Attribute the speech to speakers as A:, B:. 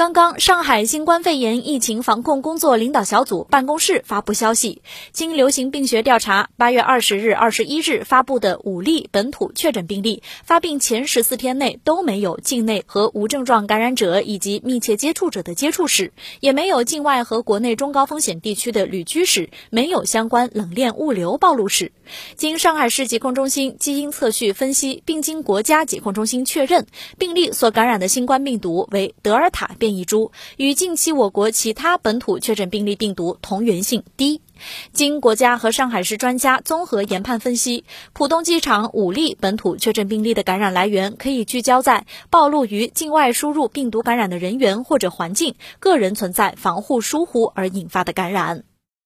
A: 刚刚，上海新冠肺炎疫情防控工作领导小组办公室发布消息，经流行病学调查，八月二十日、二十一日发布的五例本土确诊病例，发病前十四天内都没有境内和无症状感染者以及密切接触者的接触史，也没有境外和国内中高风险地区的旅居史，没有相关冷链物流暴露史。经上海市疾控中心基因测序分析，并经国家疾控中心确认，病例所感染的新冠病毒为德尔塔变一株，与近期我国其他本土确诊病例病毒同源性低。经国家和上海市专家综合研判分析，浦东机场五例本土确诊病例的感染来源可以聚焦在暴露于境外输入病毒感染的人员或者环境，个人存在防护疏忽而引发的感染。